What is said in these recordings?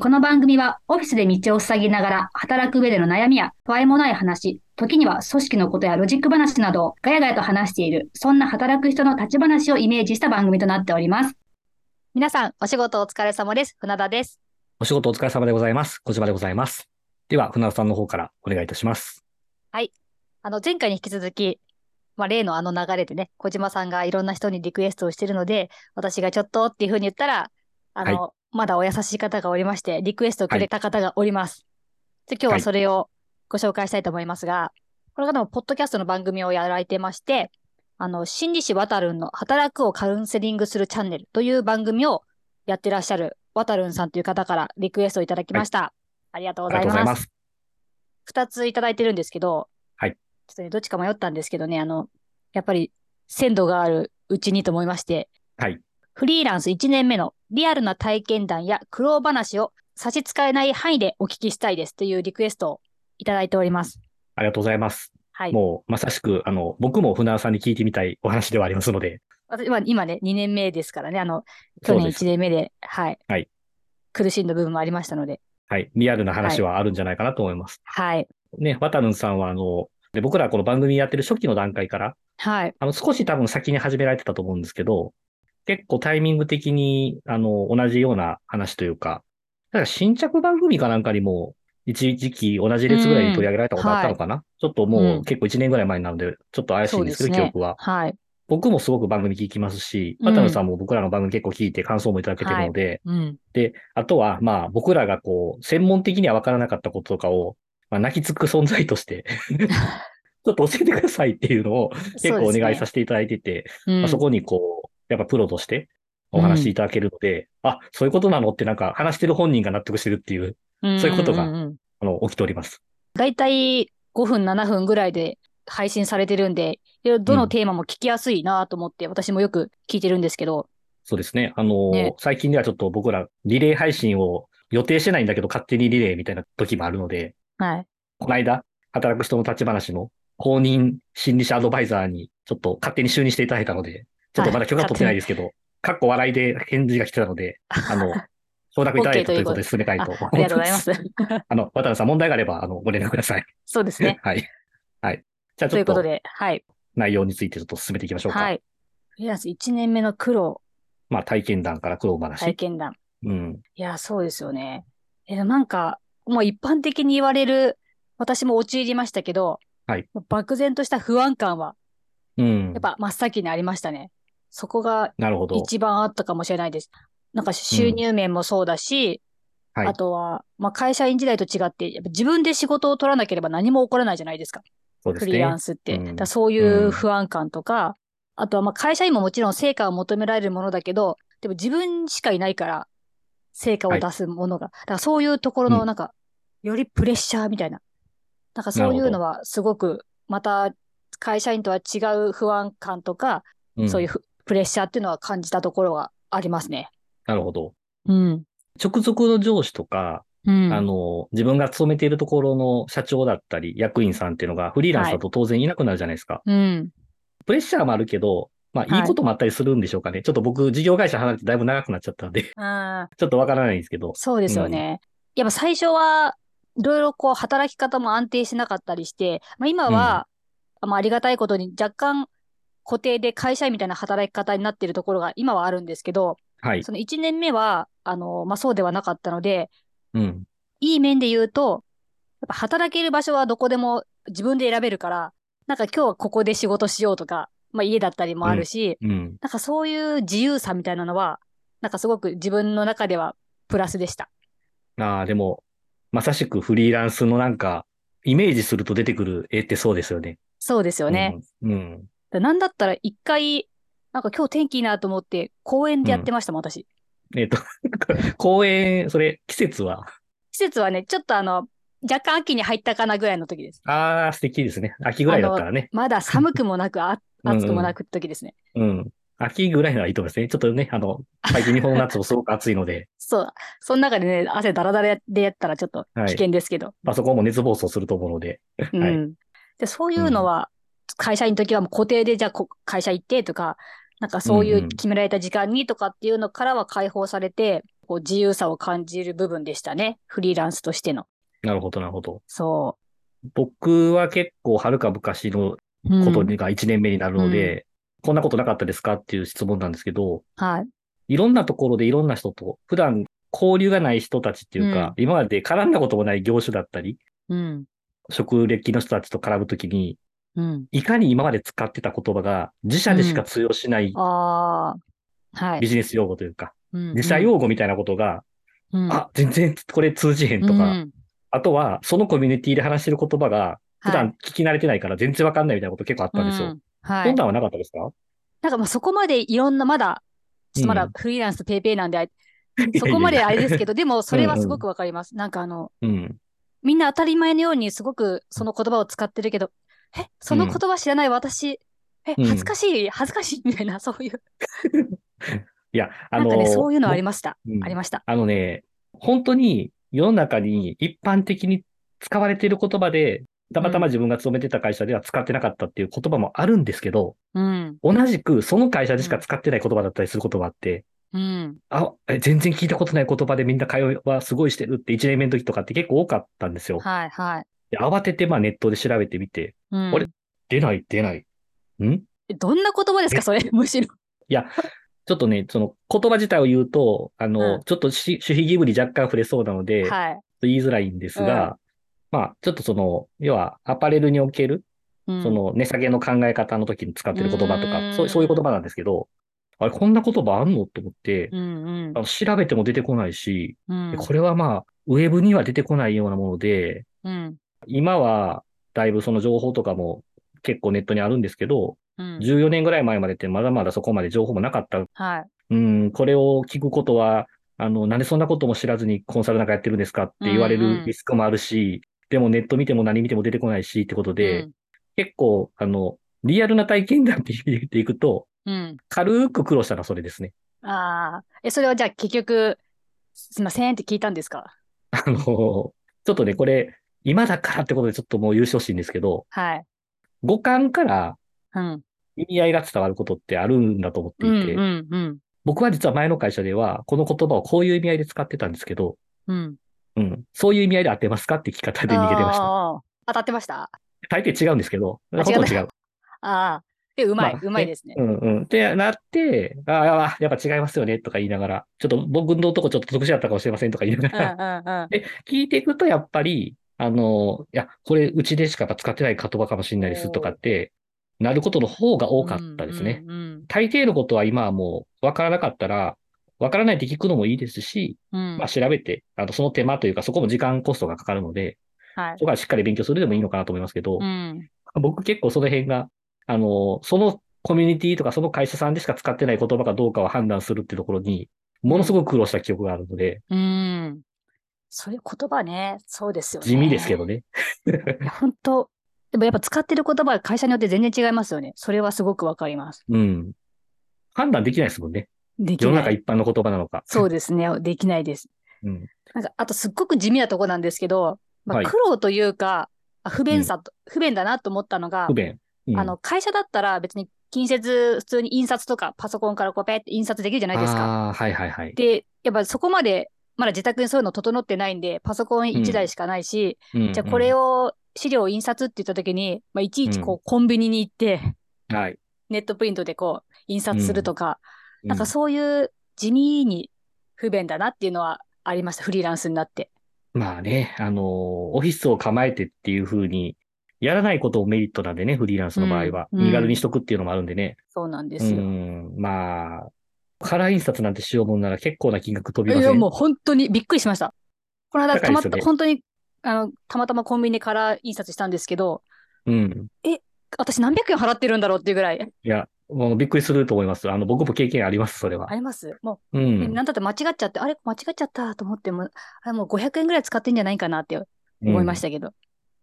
この番組はオフィスで道を塞ぎながら働く上での悩みや不安もない話、時には組織のことやロジック話などをガヤガヤと話している、そんな働く人の立ち話をイメージした番組となっております。皆さん、お仕事お疲れ様です。船田です。お仕事お疲れ様でございます。小島でございます。では、船田さんの方からお願いいたします。あの、前回に引き続き、まあ、例のあの流れでね、小島さんがいろんな人にリクエストをしてるので、私がちょっとっていうふうに言ったら、あの、まだお優しい方がおりまして、リクエストをくれた方がおります。で、今日はそれをご紹介したいと思いますが、この方もポッドキャストの番組をやられてまして、あの、心理師わたるんの働くをカウンセリングするチャンネルという番組をやってらっしゃるわたるんさんという方からリクエストをいただきました。ありがとうありございます。がとうございます。二ついただいてるんですけど、はい。ちょっとね、どっちか迷ったんですけどね、あの、やっぱり鮮度があるうちにと思いまして、はい。フリーランス1年目のリアルな体験談や苦労話を差し支えない範囲でお聞きしたいですというリクエストをいただいております。ありがとうございます。はい。もう、まさしく、あの、僕も船田さんに聞いてみたいお話ではありますので、私は今ね、2年目ですからね、あの、去年そうです1年目で、はい。はい苦しんだ部分もありましたので、はい。リアルな話はあるんじゃないかなと思います。はい。ね、渡るんさんは、あの、で僕らこの番組やってる初期の段階から、はい。あの、少し多分先に始められてたと思うんですけど、結構タイミング的に、あの、同じような話というか、だから新着番組かなんかにも、一時期同じ列ぐらいに取り上げられたことあったのかな、ちょっともううん。結構1年ぐらい前になので、ちょっと怪しいんですけど、ね。記憶は。はい。僕もすごく番組聞きますし、うん。渡野さんも僕らの番組結構聞いて感想もいただけてるので、うん。で、あとは、まあ僕らがこう、専門的には分からなかったこととかを、まあ泣きつく存在として、ちょっと教えてくださいっていうのを結構お願いさせていただいてて、せまあ、そこにこう、やっぱプロとしてお話しいただけるので、あ、そういうことなのってなんか話してる本人が納得してるっていう、そういうことがんんんあの、起きております。だいたい5分、7分ぐらいで配信されてるんで、どのテーマも聞きやすいなと思って、私もよく聞いてるんですけど、そうですね。あの、ね最近ではちょっと僕らリレー配信を予定してないんだけど勝手にリレーみたいな時もあるので、はい。この間、働く人の立ち話の公認心理師アドバイザーにちょっと勝手に就任していただいたので、ちょっとまだ許可取ってないですけど、かっこ笑いで返事が来てたので、あの、承諾いただいたといううことで進めたいとあ思います。ありがとうございます。あの、渡辺さん問題があれば、あの、ご連絡ください。そうですね。はい。はい。じゃあちょっとということで、はい。内容についてちょっと進めていきましょうか。はい。フリーランス1年目の苦労、まあ体験談から苦労話。体験談。うん。いや、そうですよね。え、なんか、もう一般的に言われる、私も陥りましたけど、はい漠然とした不安感は、うんやっ。ぱ真っ先にありましたね。そこが。一番あったかもしれないです。なんか収入面もそうだし、はいあとは、まあ、会社員時代と違って、やっぱ自分で仕事を取らなければ何も起こらないじゃないですか。すね。フリーランスって。うんだそういううん不安感とか、あとはまあ会社員ももちろん成果を求められるものだけど、でも自分しかいないから、成果を出すものが。だからそういうところうんのなんか、よりプレッシャーみたいな。なんかそういうのはすごく、また会社員とは違う不安感とか、うんそういうふプレッシャーっていうのは感じたところがありますね。なるほど。うん。直属の上司とか、うん。あの、自分が勤めているところの社長だったり、役員さんっていうのがフリーランスだと当然いなくなるじゃないですか。うん。プレッシャーもあるけど、まあ、はいいいこともあったりするんでしょうかね。ちょっと僕、事業会社離れてだいぶ長くなっちゃったんで、ちょっとわからないんですけど。そうですよね。やっぱ最初はいろいろこう働き方も安定しなかったりして、まあ、今は、まあ、ありがたいことに若干固定で会社員みたいな働き方になっているところが今はあるんですけど、はい。その1年目は、あの、まあ、そうではなかったので、うん。いい面で言うと、やっぱ働ける場所はどこでも自分で選べるから、なんか今日はここで仕事しようとか、まあ、家だったりもあるし、うん。なんかそういう自由さみたいなのは、なんかすごく自分の中ではプラスでした。ああ、でも、まさしくフリーランスのなんか、イメージすると出てくる絵ってそうですよね。そうですよね。うん。うん。でなんだったら一回、なんか今日天気いいなと思って公園でやってましたもん、私。えっ、と、公園、それ、季節は？季節はね、ちょっとあの、若干秋に入ったかなぐらいの時です。ああ、素敵ですね。秋ぐらいだったらね。まだ寒くもなく、あ うんうん暑くもなく時ですね。うん。秋ぐらいならいいと思いますね。ちょっとね、あの、最近日本の夏もすごく暑いので、そう。その中でね、汗だらだらでやったらちょっとはい危険ですけど。パソコンも熱暴走すると思うので。はいうん。で、そういうのは、会社員の時はもう固定でじゃあこ会社行ってとか、なんかそういう決められた時間にとかっていうのからは解放されて、こう自由さを感じる部分でしたね。フリーランスとしての。なるほど、なるほど。そ僕は結構、はるか昔のう。うんことが1年目になるので、こんなことなかったですかっていう質問なんですけど、はい。いろんなところでいろんな人と、普段交流がない人たちっていうか、今まで絡んだこともない業種だったり、うん。職歴の人たちと絡むときに、うん。いかに今まで使ってた言葉が自社でしか通用しないああ。はいビ。ジネス用語というか、うん自社用語みたいなことが、うん、あ、全然これ通じへんとか、うんあとはそのコミュニティで話してる言葉が普段聞き慣れてないから全然わかんないみたいなこと結構あったんですよ。うんはい。そんなんはなかったですか？なんかもうそこまでいろんな、まだ、ちょっとまだうんフリーランスペイペイなんで、あ そこまであれですけど。ど、でも それはすごくわかります。なんかあの、うん。みんな当たり前のようにすごくその言葉を使ってるけど、え、その言葉知らない私、え、うん恥ずかしい、恥ずかしいみたいな、そういう、いや、あのなんかね、そういうのありまました。うんありました。あのね、本当に世の中に一般的に使われている言葉で、たまたま自分が勤めてた会社では使ってなかったっていう言葉もあるんですけど、うん。同じくその会社でしか使ってない言葉だったりすることがあって、うん。あ、え全然聞いたことない言葉でみんな会話はすごいしてるって1年目の時とかって結構多かったんですよ。はい、はい。で慌ててまあネットで調べてみて、うん、あれ？出ない出ない。ん？えどんな言葉ですか、それ、むしろ。いや、ちょっとね、その言葉自体を言うと、あの、うん。ちょっとし守秘義務に若干触れそうなので、はい。言いづらいんですが、まあ、ちょっとその、要はアパレルにおける、うん。そ、の値下げの考え方の時に使ってる言葉とうん。か、そうそういう言葉なんですけど、あれ、こんな言葉あんの？と思って、うん、うん。あの調べても出てこないし、うん。でこれはまあ、ウェブには出てこないようなもので、うん。今はだいぶその情報とかも結構ネットにあるんですけど、うん。14年ぐらい前までってまだまだそこまで情報もなかった。はい。うん、これを聞くことは、あの、なんでそんなことも知らずにコンサルなんかやってるんですかって言われうんうんるリスクもあるし、でもネット見ても何見ても出てこないしってことで、うん結構、あの、リアルな体験談って言っていくと、うん。軽く苦労したのはそれですね。ああ。え、それはじゃあ結局、すいませんって聞いたんですか？あの、ちょっとね、これ、今だからってことでちょっともう優勝しいんですけど、はい。五感からうん。意味合いが伝わることってあるんだと思ってうん、いて、うん、うん。僕は実は前の会社では、この言葉をこういう意味合いで使ってたんですけど、うん。うん、そういう意味合いで合ってますかって聞き方で逃げてました。当たってました？大抵違うんですけど、あほとんど違う。ああ。え、うまい、まあうまいですねう。んうん。ってなって、ああ、やっぱ違いますよねとか言いながら、ちょっと僕のとこちょっと特殊だったかもしれませんとか言いなうん、がら、うん、うん。で、聞いていくとやっぱり、あの、いや、これうちでしか使ってない言葉かもしれないですとかって、なることの方が多かったですね。うん、うん大抵のことは今はもう分からなかったら、分からないって聞くのもいいですし、うん。まあ調べて、あの、その手間というか、そこも時間コストがかかるので、はいそ。こはしっかり勉強するでもいいのかなと思いますけど、うん。僕結構その辺が、あの、そのコミュニティとかその会社さんでしか使ってない言葉かどうかを判断するってところに、ものすごく苦労した記憶があるので、うん。そういう言葉ね、そうですよね。地味ですけどね。いや、本当でもやっぱ使ってる言葉は会社によって全然違いますよね。それはすごくわかります。うん。判断できないですもんね。できない。世の中一般の言葉なのか。そうですね。できないです。うん。なんか、あとすっごく地味なとこなんですけど、まあ、はい苦労というか、あ不便さと、不便だなと思ったのが不、便。うんあの、会社だったら別に近接、普通に印刷とかパソコンからこうペって印刷できるじゃないですか。ああ、はいはいはい。で、やっぱそこまで、まだ自宅にそういうの整ってないんで、パソコン1台しかないし、うんじゃあこれを。を、資料を印刷って言った時に、まあ、いちいちこうう、コンビニに行って、はい。ネットプリントでこう、印刷するとか、なんかうそういう地味に不便だなっていうのはありました、フリーランスになって。んまあね、あのーオフィスを構えてっていう風に、やらないこともメリットなんでね、フリーランスの場合は。うん身軽にしとくっていうのもあるんでね。そうなんでうすよ。ん、まあ、カラー印刷なんてしようもんなら結構な金額飛びいや、ません？もう本当にびっくりしました。この間、たまた、高いですよね本当に、あの、たまたまコンビニでカラー印刷したんですけど、うん。私何百円払ってるんだろうっていうぐらい。いや、もうびっくりすると思います。あの、僕も経験あります、それはあ。ります？もうう、ん。なんだって間違っちゃって、あれ間違っちゃったと思っても、あれもう500円ぐらい使ってんじゃないかなって思いましたけど。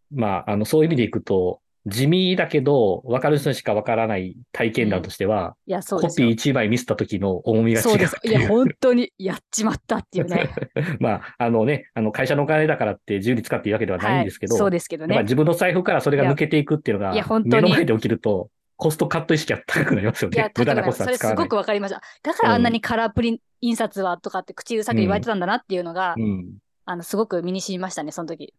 まあ、あの、そういう意味でいくと、地味だけど、分かる人にしか分からない体験談としては、いや、そうコピーですよ。1枚ミスった時の重みが違そう。いや。本当にやっちまったっていうね。まあ、あのね、あの、会社のお金だからって自由に使っていいわけではないんですけど、はい、そうですけどね。自分の財布からそれが抜けていくっていうのが目の前で起きると、コストカット意識は高くなりますよね。、無駄なコストは使わない。れすごくわかりました。だからあんなにカラープリン印刷はとかって口うるさく言われてたんだなっていうのが、うん。あの、すごく身に染みましたね、その時。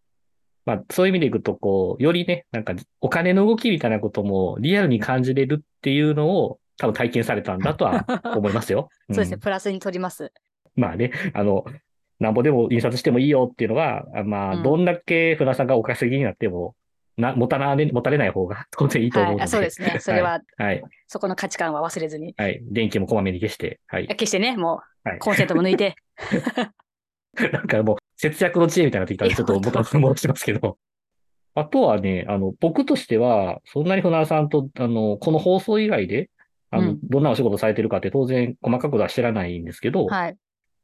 まあ、そういう意味でいくと、こう、よりね、なんか、お金の動きみたいなこともリアルに感じれるっていうのを、多分体験されたんだとは 思いますよ。そうですね、んプラスに取ります。まあね、あの、なんぼでも印刷してもいいよっていうのは、あまあ、うんどんだけ船さんがお稼ぎになっても、な、持たな、持たれない方が 当然いいと思うので。はいあそうですね それははい。そこの価値観は忘れずに。はい。電気もこまめに消して、はい。決してね、もう、はいコンセントも抜いて。なんかもう、節約の知恵みたいになってきたんで、ちょっと元に戻してますけど。あとはね、あの、僕としては、そんなに船さんと、あの、この放送以外で、あの、うんどんなお仕事されてるかって当然細かくは知らないんですけど、はい。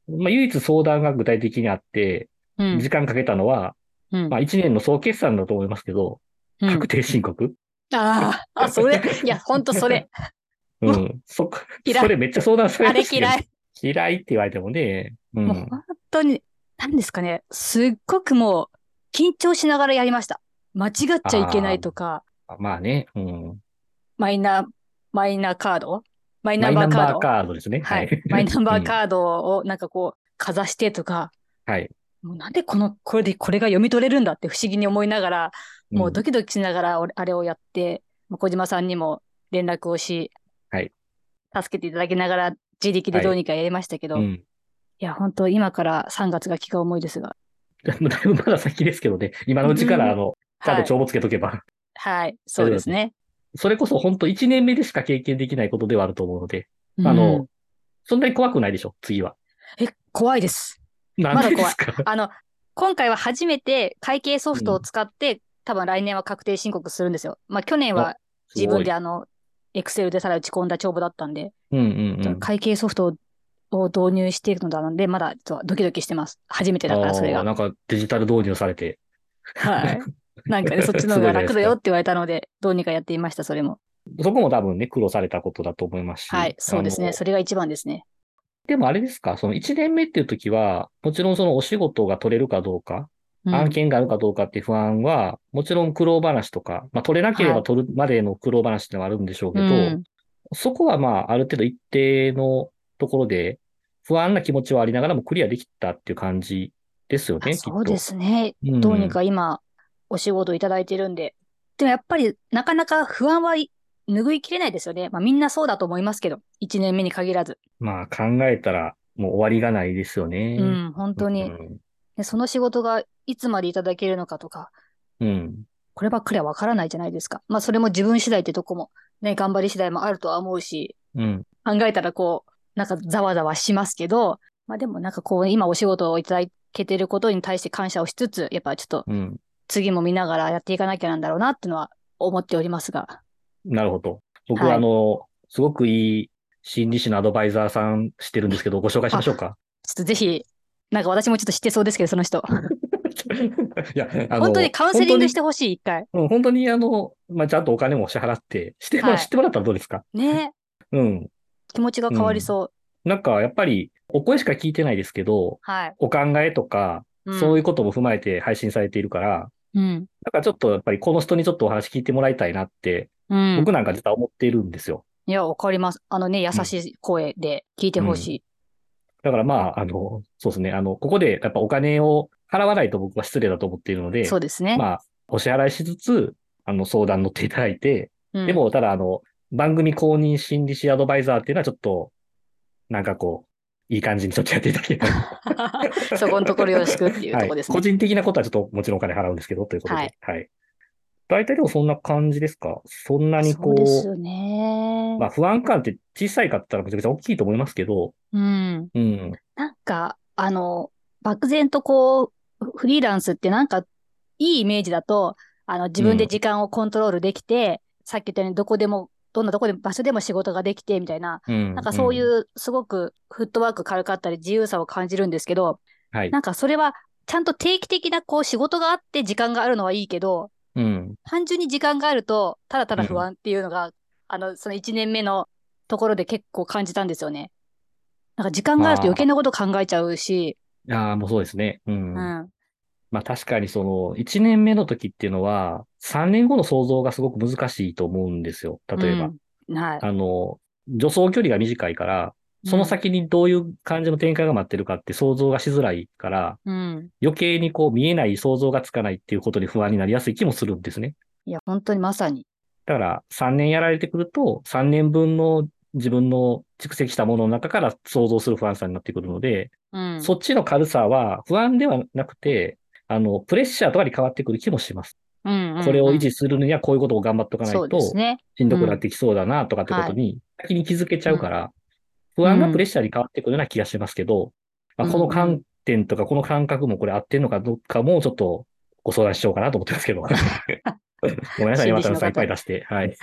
まあ、唯一相談が具体的にあって、うん時。間かけたのは、うんまあ、1年の総決算だと思いますけど、うん確定申告。ああ、あ、それ、いや、ほんとそれ。う。うんそ、嫌いそれめっちゃ相談されあれ嫌い。嫌いって言われてもね、うん。もう本当に、何ですかね。すっごくもう、緊張しながらやりました。間違っちゃいけないとか、まあね、うん。マイナ、マイナカード？マイナンバーンバーカードカードですね。はい。マイナンバーーカードをなんかこう、かざしてとか、ド。はい。もうなんでこの、これでこれが読み取れるんだって不思議に思いながら、もうドキドキしながら俺あれをやって、もう小島さんにも連絡をし、はい助けていただきながら自力でどうにかやりましたけど、い、うん。や、本当今から3月が気が重いですが。だいぶまだ先ですけどね、今のうちから、あの、ちゃんはい。と帳簿つけとけば、はい、そうですね。それこそ本当1年目でしか経験できないことではあると思うので、うんあの、そんなに怖くないでしょ、次は。え、怖いです。なんでですか？あの、今回は初めて会計ソフトを使って、多分来年は確定申告するんですよ。まあ去年は自分であの、エクセルでさら打ち込んだ帳簿だったんで。うんうんうん。会計ソフトを導入しているのだので、まだちょっとドキドキしてます。初めてだから、それが。なんかデジタル導入されて。はい。なんかね、そっちの方が楽だよって言われたので、どうにかやっていました、それも。そこも多分ね、苦労されたことだと思いますし。はい、そうですね。それが一番ですね。でもあれですか、その1年目っていう時は、もちろんそのお仕事が取れるかどうか、うん案件があるかどうかっていう不安は、もちろん苦労話とか、まあ取れなければ取るまでの苦労話ってのはあるんでしょうけど、うんそこはまあある程度一定のところで、不安な気持ちはありながらもクリアできたっていう感じですよあね。そうですね。うんどうにか今、お仕事いただいてるんで。でもやっぱり、なかなか不安はい拭いきれないですよね。まあみんなそうだと思いますけど、1年目に限らず。まあ考えたらもう終わりがないですよね。うん、本当に。うんでその仕事がいつまでいただけるのかとか、うん。こればっかりはわからないじゃないですか。まあそれも自分次第ってとこも、ね、頑張り次第もあるとは思うし、うん。考えたらこう、なんかざわざわしますけど、まあでもなんかこう、今お仕事をいただけてることに対して感謝をしつつ、やっぱちょっとうん。次も見ながらやっていかなきゃなんだろうなっていうのは思っておりますが。なるほど。僕はいはあの、すごくいい心理師のアドバイザーさんしてるんですけど、ご紹介しましょうか。ちょっとぜひ、なんか私もちょっと知ってそうですけど、その人。いや、あの本当にカウンセリングしてほしい、一回。うん、本当にあの、まあ、ちゃんとお金も支払って、しても、はい知ってもらったらどうですか？ねうん。気持ちが変わりそう。なんか、やっぱり、お声しか聞いてないですけど、はい。お考えとか、うんそういうことも踏まえて配信されているから、うん。なんかちょっとやっぱりこの人にちょっとお話聞いてもらいたいなって、うん。僕なんか実は思っているんですよ。いや、わかります。あのね、優しい声で聞いてほしい。だからまあ、あの、そうですね。あの、ここでやっぱお金を払わないと僕は失礼だと思っているので、そうですね。まあ、お支払いしつつ、あの、相談乗っていただいて、うんでも、ただ、あの、番組公認心理師アドバイザーっていうのはちょっと、なんかこう、いい感じにちょっとやっていただければ。そこのところよろしくっていうところですね。はい。個人的なことはちょっともちろんお金払うんですけど、ということで。ははいい。大体でもそんな感じですか？そんなにこう、そうですよね。まあ不安感って小さいかったらめちゃくちゃ大きいと思いますけど、うん。うん。なんか、あの、漠然とこう、フリーランスってなんか、いいイメージだと、あの、自分で時間をコントロールできて、さっき言ったようにどこでも、どんなとこでも場所でも仕事ができて、みたいな、うん。なんかそういううすごくフットワーク軽かったり自由さを感じるんですけど、ん。はい。なんかそれはちゃんと定期的なこう仕事があって時間があるのはいいけど、うん。単純に時間があると、ただただ不安っていうのが、あの、その1年目のところで結構感じたんですよね。なんか時間があると余計なこと考えちゃうし、ああ、もうそうですね。うん。うん。ままあ確かにその、1年目の時っていうのは、3年後の想像がすごく難しいと思うんですよ。例えば。うんはい。あの、助走距離が短いから、その先にどういう感じの展開が待ってるかって想像がしづらいから、うん。余計にこう見えない想像がつかないっていうことに不安になりやすい気もするんですね。いや、本当にまさに。だから3年やられてくると、3年分の自分の蓄積したものの中から想像する不安さになってくるので、うん。そっちの軽さは不安ではなくて、あの、プレッシャーとかに変わってくる気もします。うんうんうんこれを維持するにはこういうことを頑張っとかないと。しんどくなってきそうだなとかってことに、先に気づけちゃうから、不安がプレッシャーに変わってくるような気がしますけど、まあ、この観点とかこの感覚もこれ合ってんのかどうかもちょっとご相談しようかなと思ってますけど。ごめんなさい、山田さんいっぱい出して。はい。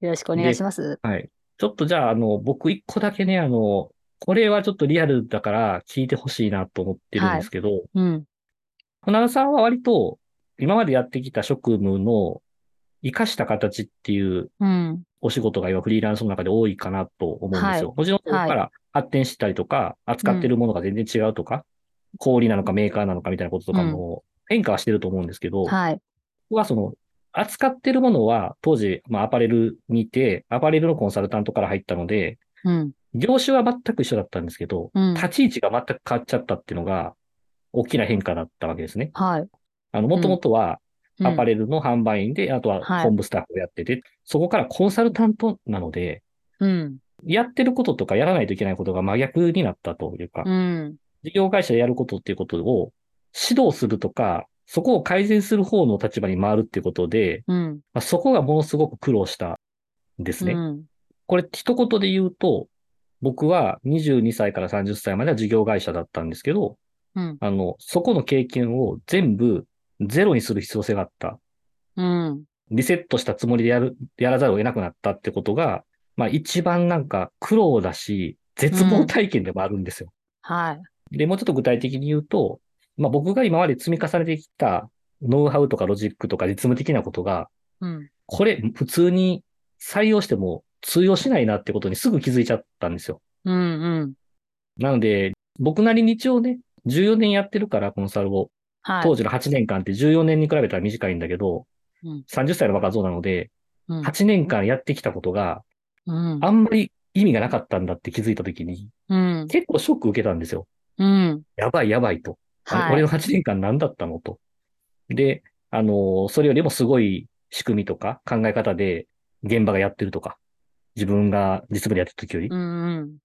よろしくお願いします。はい。ちょっとじゃあ、あの、僕一個だけね、あの、これはちょっとリアルだから聞いてほしいなと思ってるんですけど、うん。船田さんは割と今までやってきた職務の活かした形っていううん。お仕事が今フリーランスの中で多いかなと思うんですよ。はいもちろんそこから発展したりとか、扱ってるものが全然違うとか、小売なのかメーカーなのかみたいなこととかも変化はしてると思うんですけど、はい。僕はその、扱ってるものは当時、まあアパレルにいて、アパレルのコンサルタントから入ったので、うん。業種は全く一緒だったんですけど、うん立ち位置が全く変わっちゃったっていうのが、大きな変化だったわけですね。はい。あの、もともとは、うんアパレルの販売員で、あとははい本部スタッフをやってて、そこからコンサルタントなので、うん。やってることとかやらないといけないことが真逆になったというか、うん。事業会社でやることっていうことを指導するとか、そこを改善する方の立場に回るっていうことで、うん。まあ、そこがものすごく苦労したんですね。うん。これ一言で言うと、僕は22歳から30歳までは事業会社だったんですけど、うん。あの、そこの経験を全部ゼロにする必要性があった。うん。リセットしたつもりでやる、やらざるを得なくなったってことが、まあ一番なんか苦労だし、絶望体験でもあるんですよ。はい。で、もうちょっと具体的に言うと、まあ僕が今まで積み重ねてきたノウハウとかロジックとか実務的なことが、うん。これ普通に採用しても通用しないなってことにすぐ気づいちゃったんですよ。うん。うん。なので、僕なりに一応ね、14年やってるから、コンサルを。はい。当時の8年間って14年に比べたら短いんだけど、うん30歳の若造なので、うん。8年間やってきたことがうん。あんまり意味がなかったんだって気づいたときに、うん。結構ショック受けたんですよ。うん。やばいやばいと。あはい。俺の8年間何だったのと。で、あのーそれよりもすごい仕組みとか考え方で現場がやってるとか、自分が実務でやってる時より、うん。うん。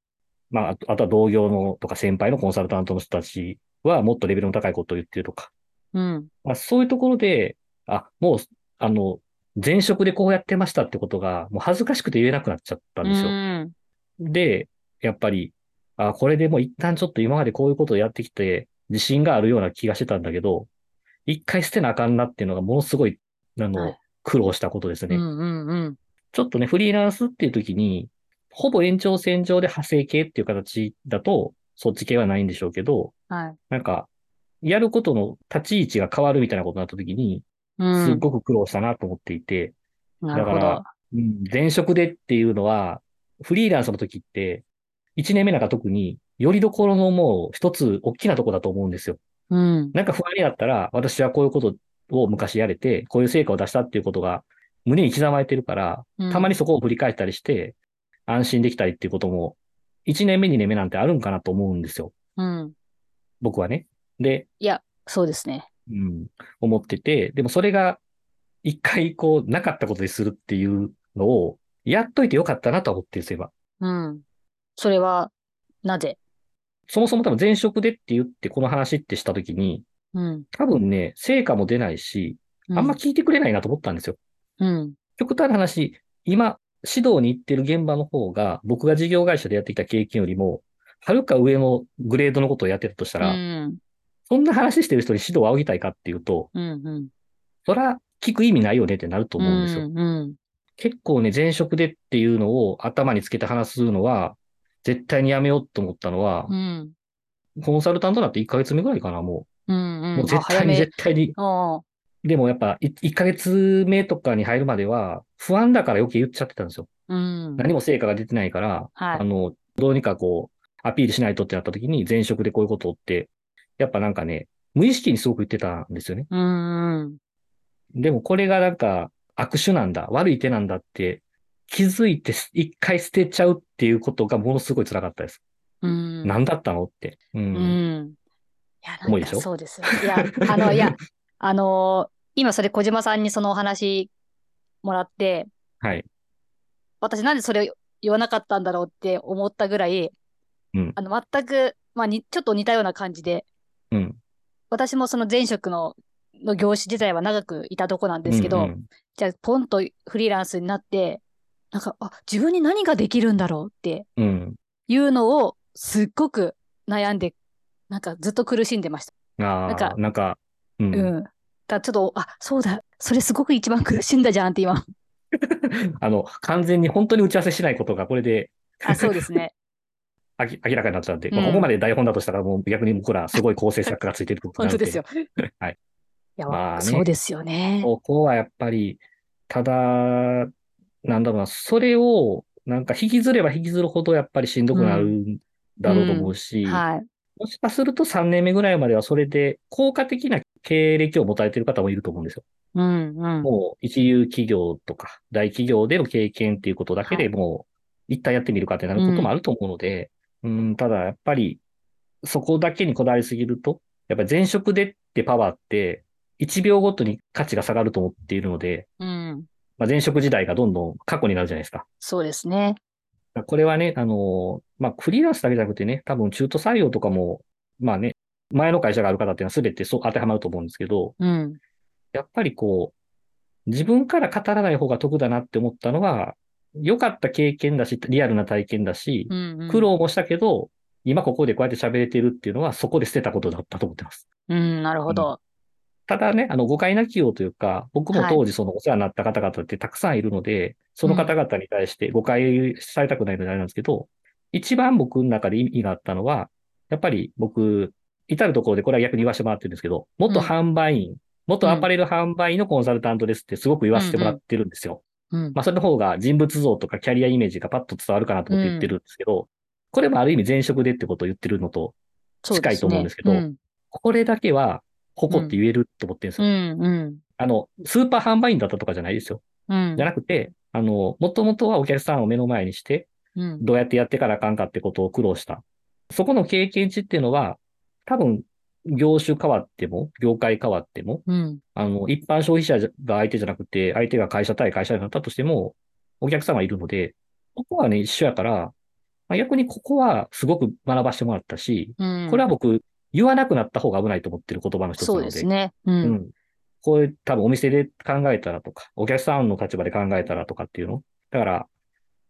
まあ、あとは同業のとか先輩のコンサルタントの人たちはもっとレベルの高いことを言ってるとか、うん。まあ、そういうところで、あ、もう、あの、前職でこうやってましたってことが、もう恥ずかしくて言えなくなっちゃったんですよ。うん。で、やっぱり、あ、これでもう一旦ちょっと今までこういうことをやってきて、自信があるような気がしてたんだけど、一回捨てなあかんなっていうのがものすごい、あの、はい苦労したことですね。うん。うん。うん。ちょっとね、フリーランスっていう時に、ほぼ延長線上で派生系っていう形だと、そっち系はないんでしょうけど、はい。なんか、やることの立ち位置が変わるみたいなことになった時に、うん。すっごく苦労したなと思っていて、なるほどだから。うん前職でっていうのは、フリーランスの時って、1年目なんか特に、よりどころのもう一つ大きなとこだと思うんですよ。うん。なんか不安になったら、私はこういうことを昔やれて、こういう成果を出したっていうことが胸に刻まれてるから、うんたまにそこを振り返ったりして、安心できたりっていうことも、1年目、2年目なんてあるんかなと思うんですよ。うん。僕はね。で、いや、そうですね。うん、思ってて、でもそれが一回こう、なかったことにするっていうのを、やっといてよかったなとは思ってすよ、今。うん。それは、なぜ？そもそも多分前職でって言ってこの話ってしたときに、うん。多分ね、成果も出ないし、うあんま聞いてくれないなと思ったんですよ。うん。極端な話、今、指導に行ってる現場の方が、僕が事業会社でやってきた経験よりも、はるか上のグレードのことをやってたとしたうら、ん。そんな話してる人に指導を仰ぎたいかっていうと、うん。うん。そら、聞く意味ないよねってなると思うんですよ。うん。うん。結構ね、前職でっていうのを頭につけて話すのは、絶対にやめようと思ったのはう、ん。コンサルタントになって1ヶ月目ぐらいかな、もうん。う。うん。もう絶対にあ絶対に。でもやっぱ、い1ヶ月目とかに入るまでは、不安だから余計言っちゃってたんですよ。うん。うん。何も成果が出てないから、はいあの、どうにかこう、アピールしないとってなった時に、前職でこういうことって、やっぱなんかね、無意識にすごく言ってたんですよね。うん。でもこれがなんか悪手なんだ、悪い手なんだって気づいて一回捨てちゃうっていうことがものすごい辛かったです。うん。何だったのって。う。うんん。いや、なんか重いでしょ？そうですよ。いや、あの、いや、あのー今それ小島さんにそのお話もらって、はい。私なんでそれを言わなかったんだろうって思ったぐらい、うんあの、全く、まあに、ちょっと似たような感じで、うん。私もその前職の、の業種自体は長くいたとこなんですけど、うんうんじゃあ、ポンとフリーランスになって、なんか、あ、自分に何ができるんだろうってうん。いうのを、すっごく悩んで、なんかずっと苦しんでました。ああ、なんかなんか、うん。うん。だちょっと、あ、そうだ、それすごく一番苦しんだじゃんって今。あの、完全に本当に打ち合わせしないことがこれであ、そうですね。明明らかになっちゃうんで、まあうんここまで台本だとしたらもう逆に僕らすごい構成作家がついてるってことになるん本当ですよ。はい。いや、まあねそうですよね。ここはやっぱり、ただ、なんだろうな、それを、なんか引きずれば引きずるほどやっぱりしんどくなるんだろうと思うし、はい。もしかすると3年目ぐらいまではそれで効果的な経歴を持たれている方もいると思うんですよ。うん、うん。もう一流企業とか大企業での経験っていうことだけはいでもう一旦やってみるかってなることもあると思うので、うん、ただやっぱりそこだけにこだわりすぎると、やっぱり前職でってパワーって1秒ごとに価値が下がると思っているので、うん。まあ、前職時代がどんどん過去になるじゃないですか。そうですね。これはね、あの、まあ、フリーランスだけじゃなくてね、多分中途採用とかも、まあね、前の会社がある方っていうのは全てそう当てはまると思うんですけど、うん。やっぱりこう、自分から語らない方が得だなって思ったのは、良かった経験だし、リアルな体験だし、うん、うん。苦労もしたけど、今ここでこうやって喋れてるっていうのは、そこで捨てたことだったと思ってます。うん、なるほど。ただね、あの、誤解なきようというか、僕も当時そのお世話になった方々ってたくさんいるので、その方々に対して誤解されたくないのであれなんですけど、一番僕の中で意味があったのは、やっぱり僕、至るところでこれは逆に言わせてもらってるんですけど、元販売員、元アパレル販売員のコンサルタントですってすごく言わせてもらってるんですよ。うん。まあ、それの方が人物像とかキャリアイメージがパッと伝わるかなと思って言ってるんですけど、これもある意味前職でってことを言ってるのと近いと思うんですけど、そうね。これだけは誇って言えると思ってるんですうよ。ん、うん、あの、スーパー販売員だったとかじゃないですよ。うん。じゃなくて、あの、もともとはお客さんを目の前にして、うん。どうやってやってからあかんかってことを苦労した。そこの経験値っていうのは、多分、業種変わっても、業界変わっても、うん。あの、一般消費者が相手じゃなくて、相手が会社対会社になったとしても、お客様いるので、ここはね、一緒やから、まあ逆にここはすごく学ばせてもらったし、うん。これは僕、言わなくなった方が危ないと思ってる言葉の一つなそうので、ですね。う。うんん。こういう多分お店で考えたらとか、お客さんの立場で考えたらとかっていうの。だから、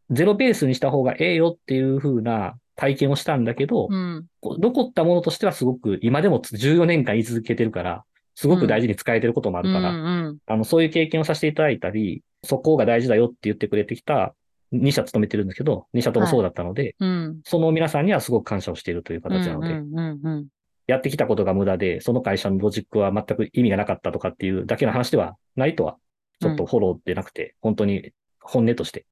ゼロベースにした方がええよっていう風な体験をしたんだけど、うん。残ったものとしてはすごく今でも14年間言い続けてるから、すごく大事に使えてることもあるから、うん。あの、そういう経験をさせていただいたり、そこが大事だよって言ってくれてきた2社勤めてるんですけど、2社ともそうだったので、うん。その皆さんにはすごく感謝をしているという形なので、うん。うん。うん。やってきたことが無駄で、その会社のロジックは全く意味がなかったとかっていうだけの話ではないとは、ちょっとフォローでなくて、本当に本音として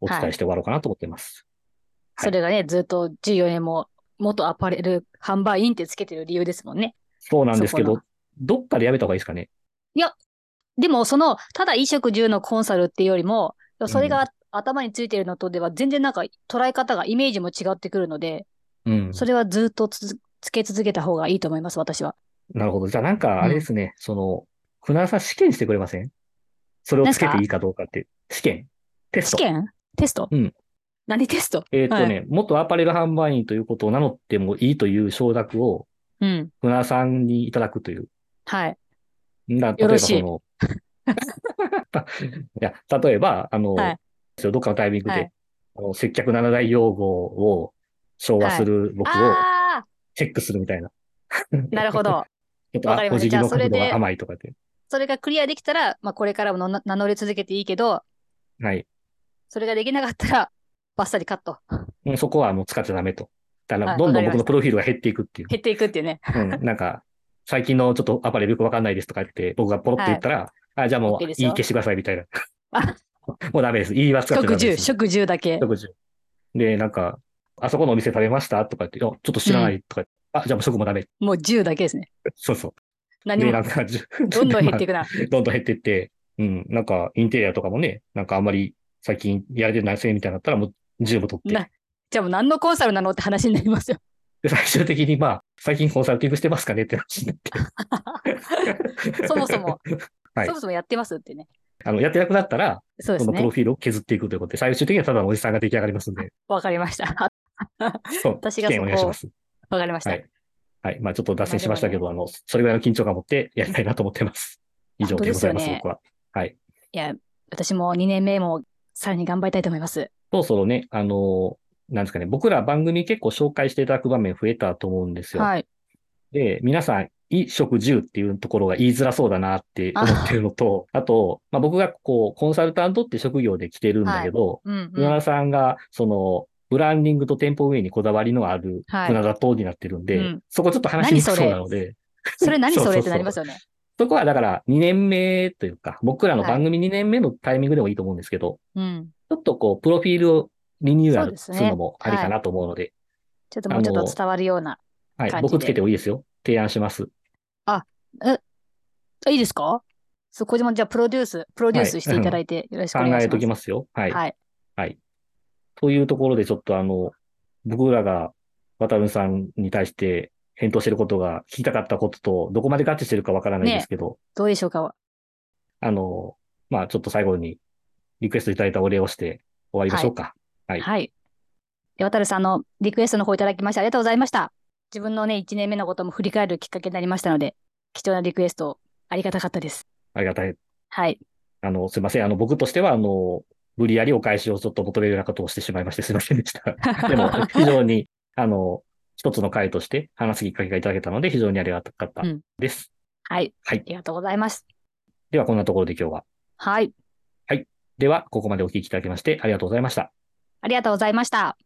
お伝えして終わろうかなと思っています。それがね、ずっと14年も元アパレル販売員ってつけてる理由ですもんね。そうなんですけどどっかでやめた方がいいですかね？でも、その、ただ衣食住のコンサルっていうよりも、それが頭についているのとでは全然なんか捉え方が、イメージも違ってくるので、うん。それはずっとつつけ続けた方がいいと思います、私は。なるほど。じゃあなんか、あれですね、その、船田さん試験してくれません？それをつけていいかどうかって。試験テスト試験？テスト？うん。何テスト？えっ、とはいね、元アパレル販売員ということを名乗ってもいいという承諾をうん。船田さんにいただくという。はい。だ例えばその、いや、例えば、あの、はいどっかのタイミングで、はいあの接客7大用語を昭和する僕をあチェックするみたいな。あ、なるほど。ちょっと、あわかり、ましたじゃあそれで甘いとかって。それがクリアできたら、まあ、これからもの名乗り続けていいけど、はい。それができなかったら、バッサリカット。うんそこはもう使っちゃダメと。だから、はいどんどん僕のプロフィールが減っていくっていう。減っていくっていうね。うん、なんか、最近のちょっとアパレルよくわかんないですとか言って、僕がポロッと言ったら、あ、じゃあもう言い消してくださいみたいな。あ もうダメです。言いは使っちゃダメ食住、です。食住だけ。食事。で、なんか、あそこのお店食べました？とか言って、ちょっと知らないとか言って、あ、じゃあもうそこもダメ。もう10だけですね。そうそう。何で、なもん、か、どんどん減っていくな。ま あどんどん減っていって、うん、なんか、インテリアとかもね、なんかあんまり最近やれてないせいみたいになったら、もう10も取って。なじゃあもう何のコンサルなのって話になりますよ。で、最終的に、まあ、最近コンサルティングしてますかねって話になって。そもそも、はいそもそもやってますってね。あの、やってなくなったら、そね。そのプロフィールを削っていくということで、最終的にはただのおじさんが出来上がりますんで、わかりました。そう、私がそこお願いします。わかりました。はいはい。まあちょっと脱線しましたけど、あの、それぐらいの緊張感を持ってやりたいなと思ってます。以上でございます、すよね僕は。はい。いや、私も2年目もさらに頑張りたいと思います。そろそろね、あの、なんですかね、僕ら番組結構紹介していただく場面増えたと思うんですよ。はい。で、皆さん、衣食住っていうところが言いづらそうだなって思ってるのと、あと、まあ、僕がこう、コンサルタントって職業で来てるんだけど、うん、うん。船田さんが、その、ブランディングと店舗運営にこだわりのあるはい船田党になってるんで、うんそこちょっと話しにくそうなので、それ？何それ？ってなりますよね。そこはだから2年目というか、僕らの番組2年目のタイミングでもいいと思うんですけど、うん。ちょっとこう、プロフィールをリニューアルするのもありかなと思うので、ちょっともうちょっと伝わるような。はい、感じで僕つけてもいいですよ。提案します。あいいですか？そう、小島じゃあプロデュース、プロデュースしていただいてよろしくお考願いします。えときますよ。はい。はい。というところでちょっとあの、僕らが渡るさんに対して返答してることが聞きたかったこととどこまで合致してるかわからないですけど、どうでしょうか？あの、まあちょっと最後にリクエストいただいたお礼をして終わりましょうか。はいはい。で、渡さんのリクエストの方いただきましてありがとうございました。自分のね、1年目のことも振り返るきっかけになりましたので、貴重なリクエストありがたかったです。ありがたい。はい。あの、すいません。あの、僕としては、あの、無理やりお返しをちょっと求めるようなことをしてしまいましてすいませんでした。でも、非常に、あの、一つの回として話すきっかけがいただけたので、非常にありがたかったうんです。はい。はいあ。りがとうございます。では、こんなところで今日は。はい。では、ここまでお聞きいただきまして、ありがとうございました。ありがとうございました。